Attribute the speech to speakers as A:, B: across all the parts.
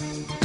A: thank you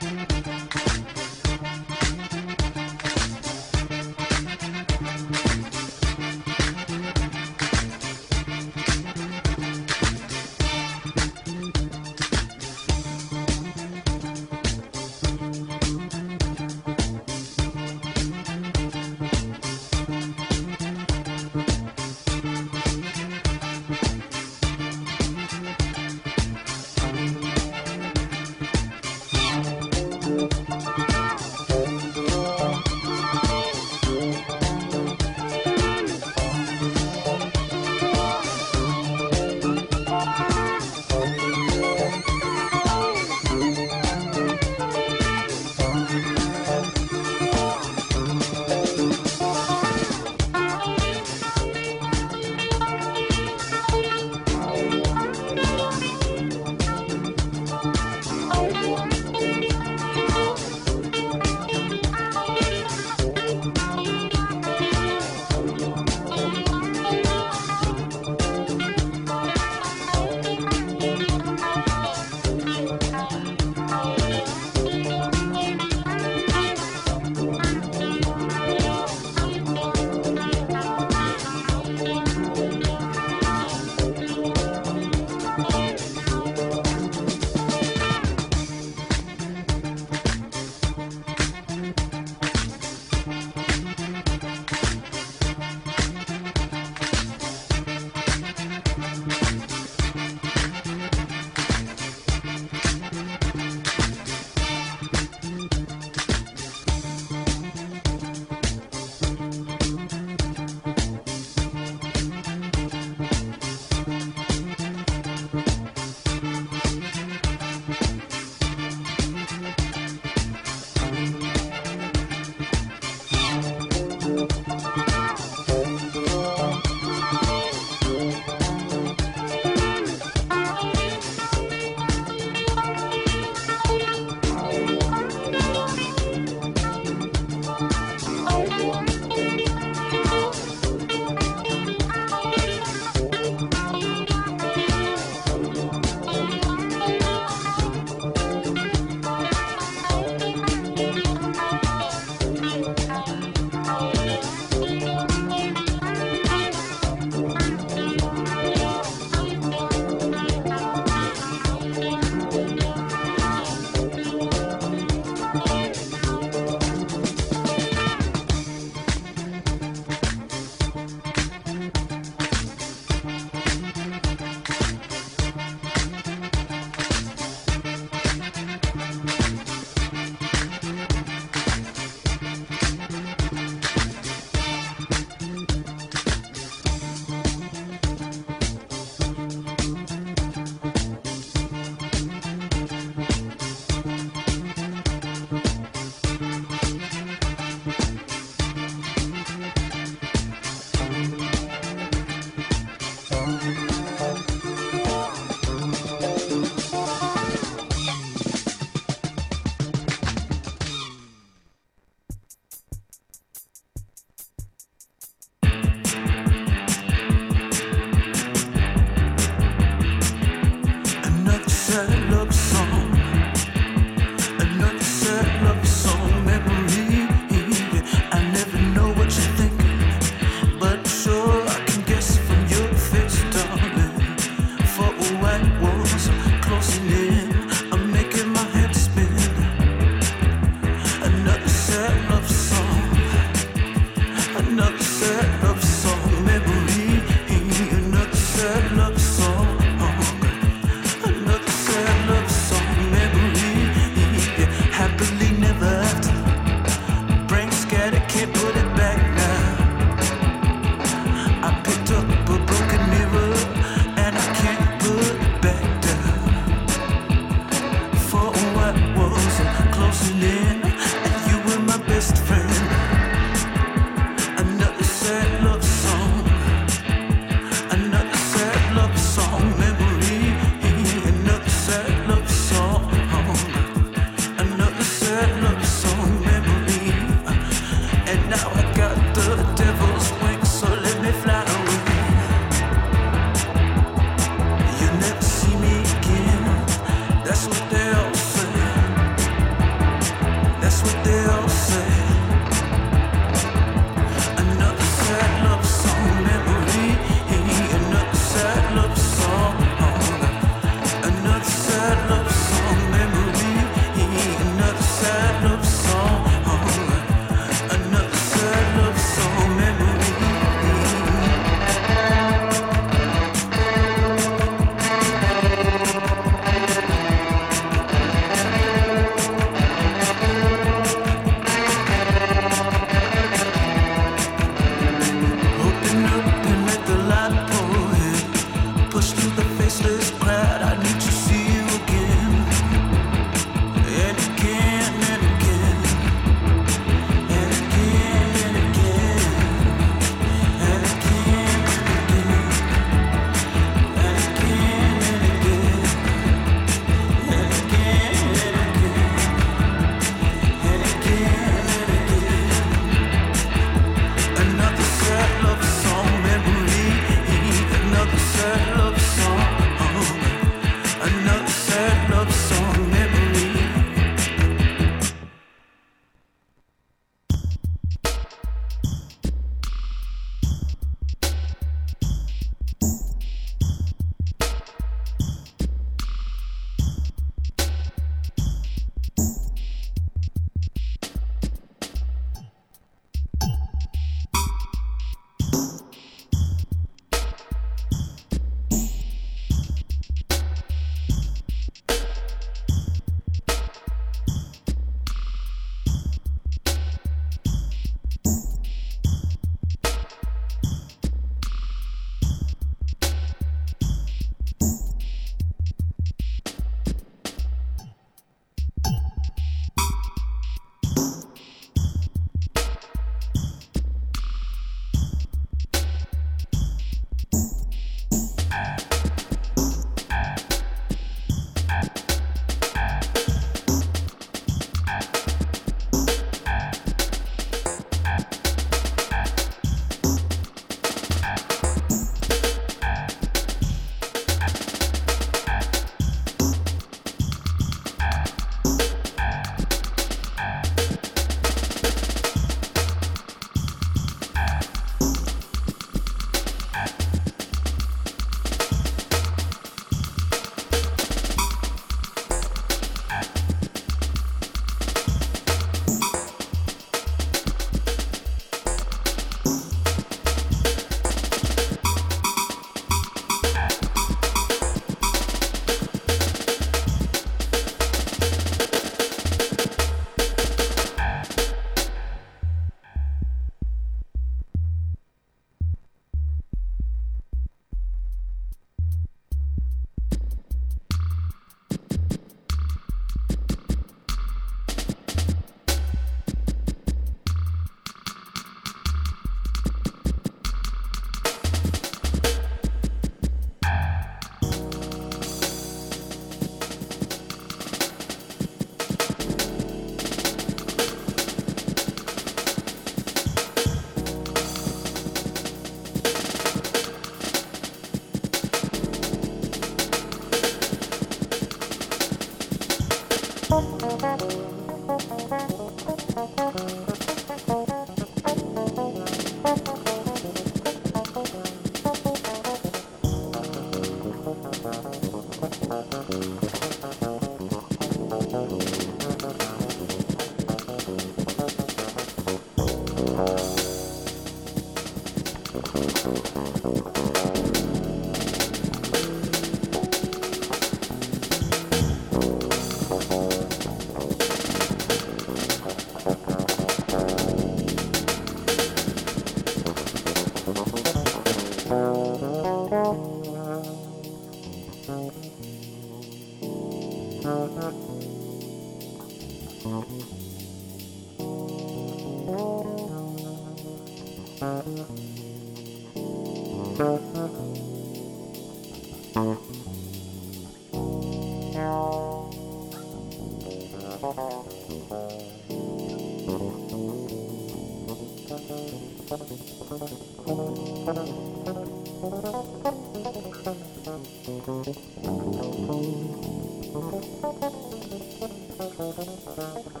A: Thank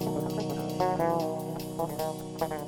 A: you.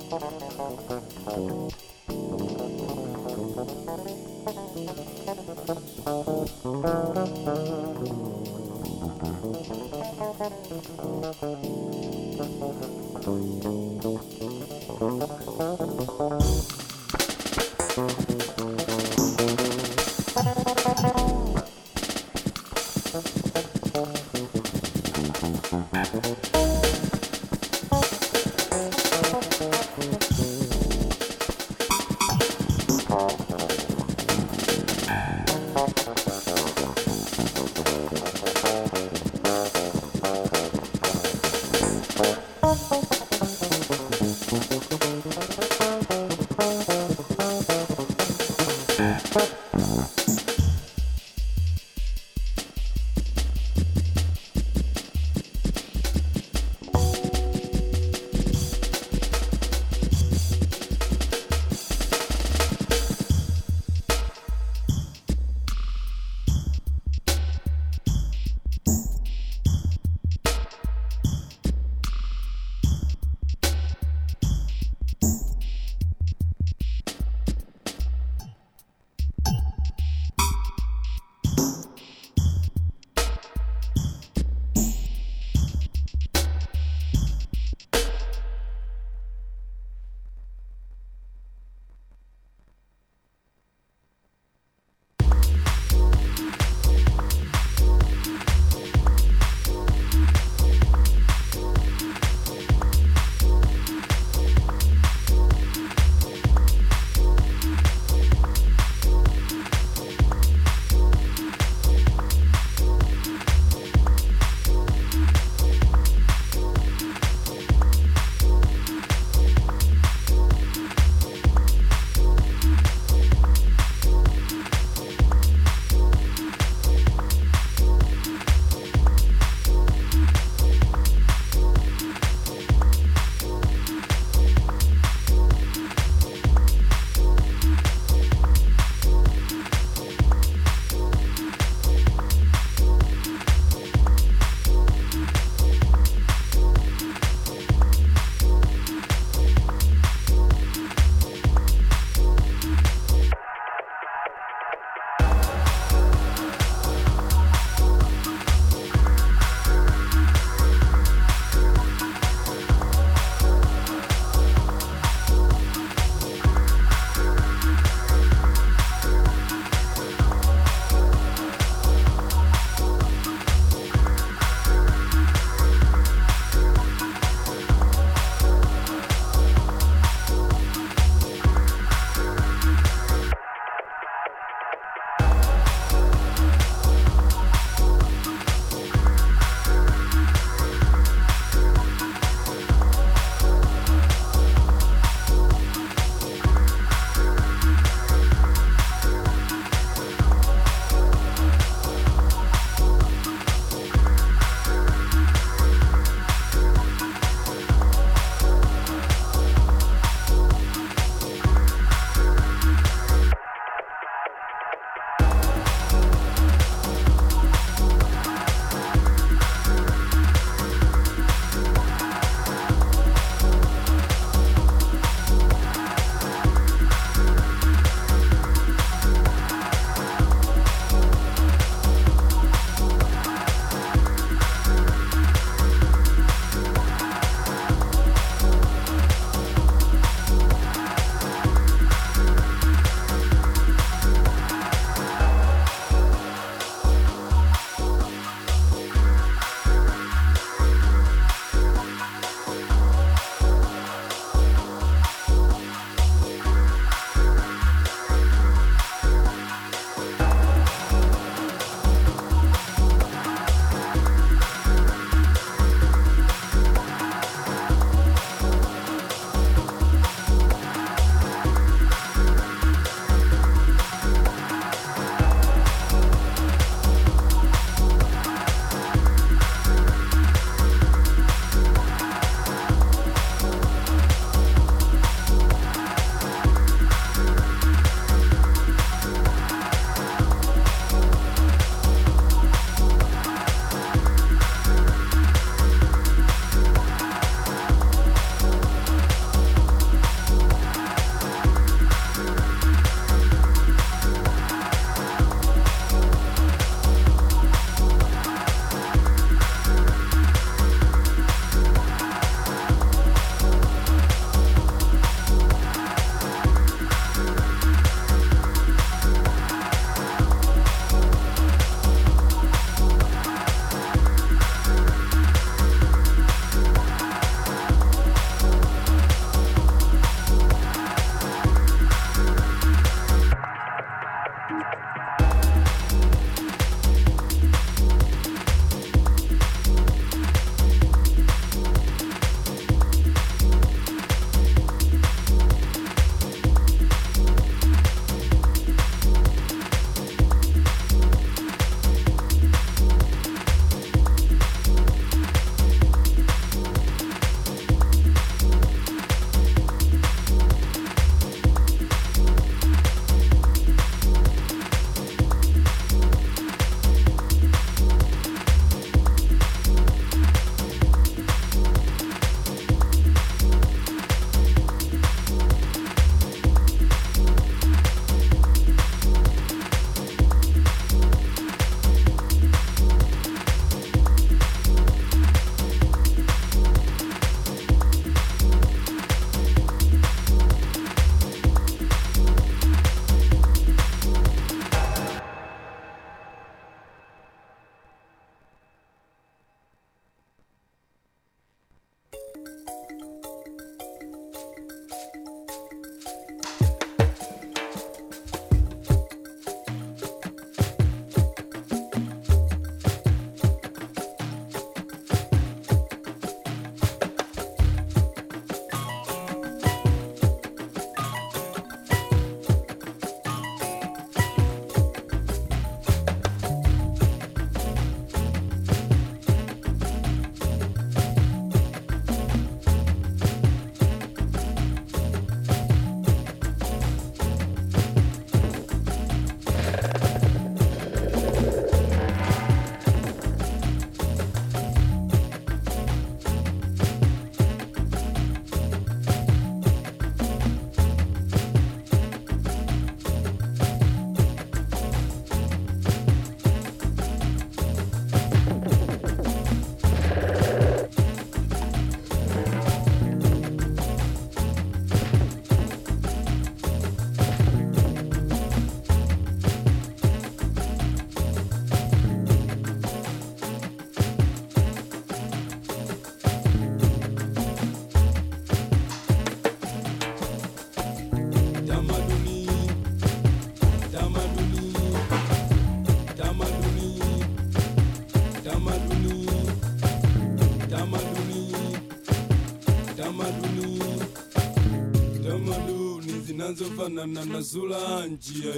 A: zifanana na zula njia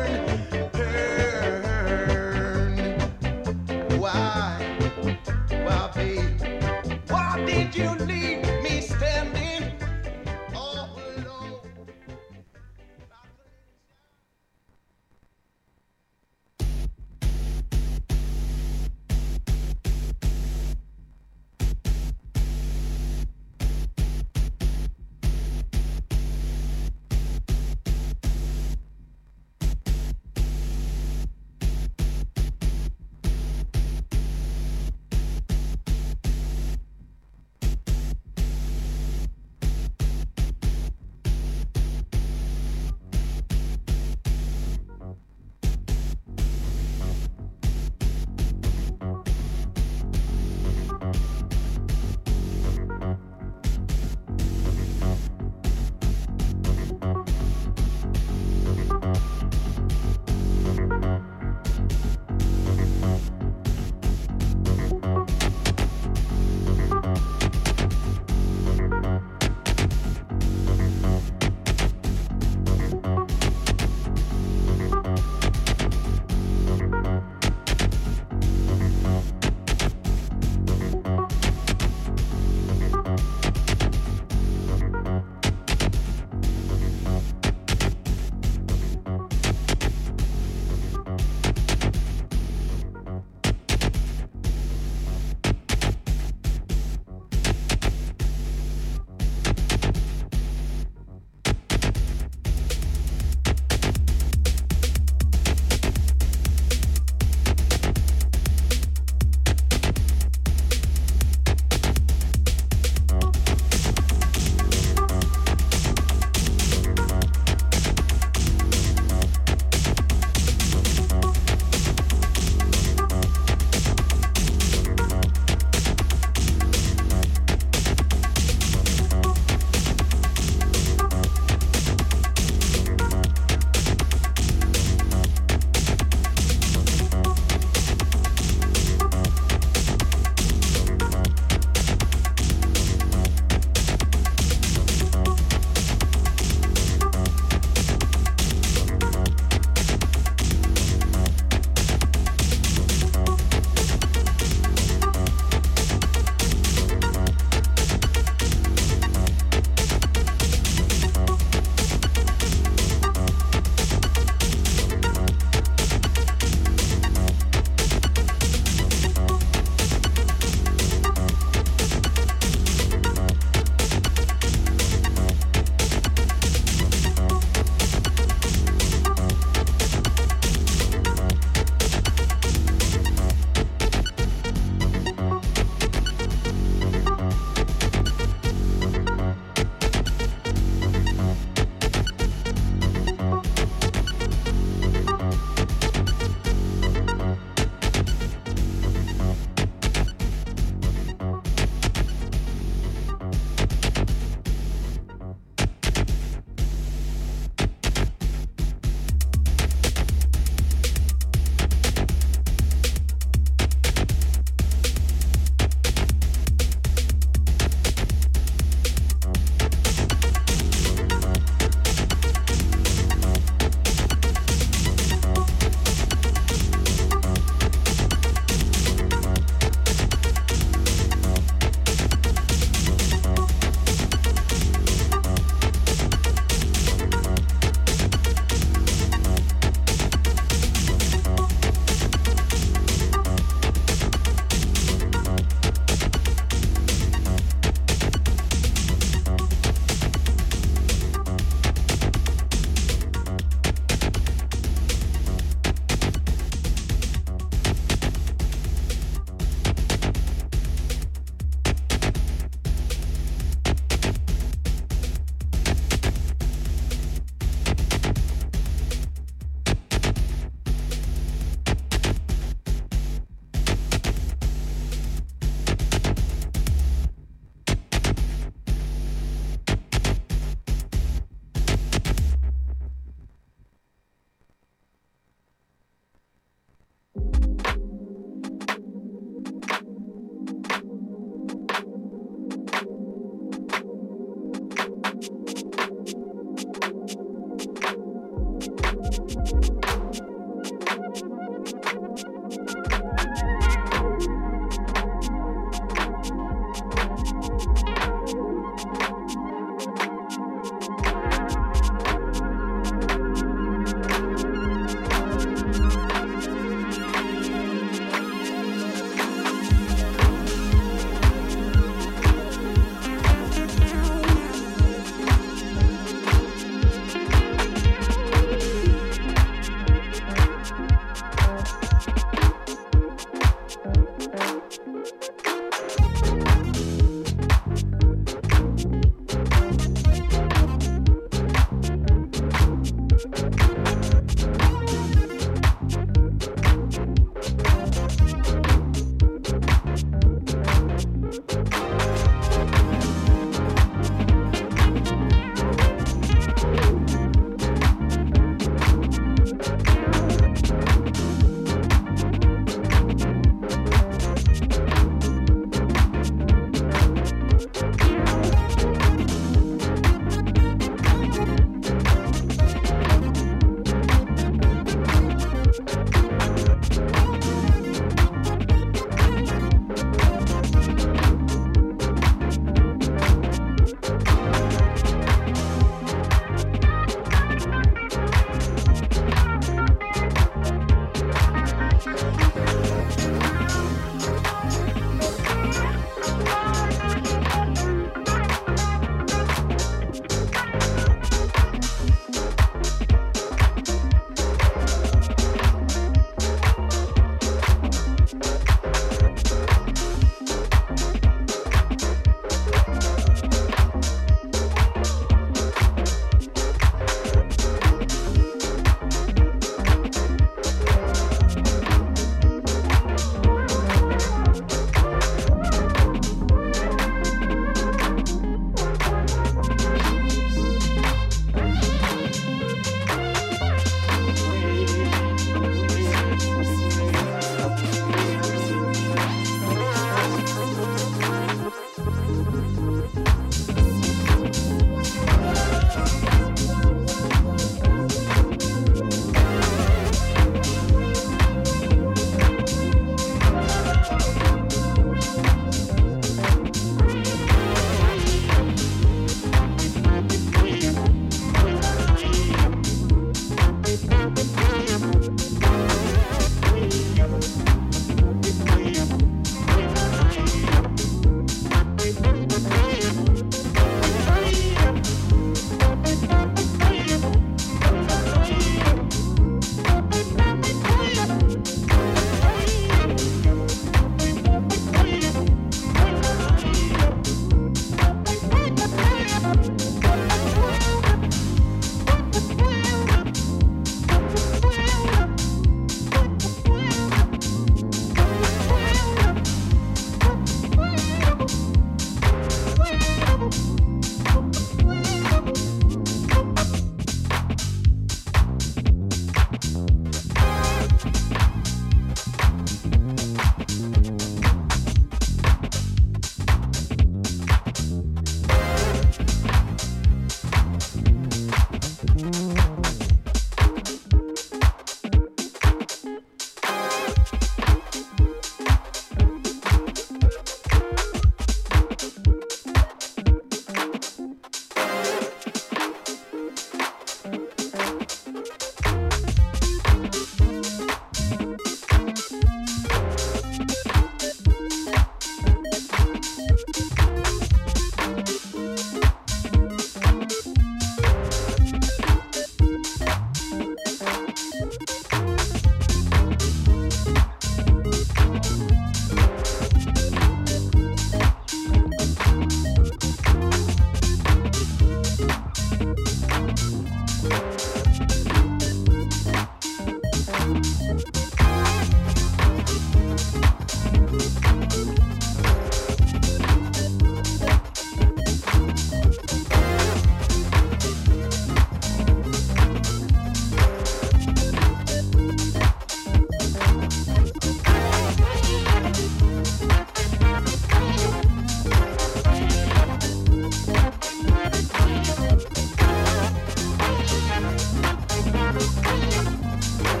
A: Thank you.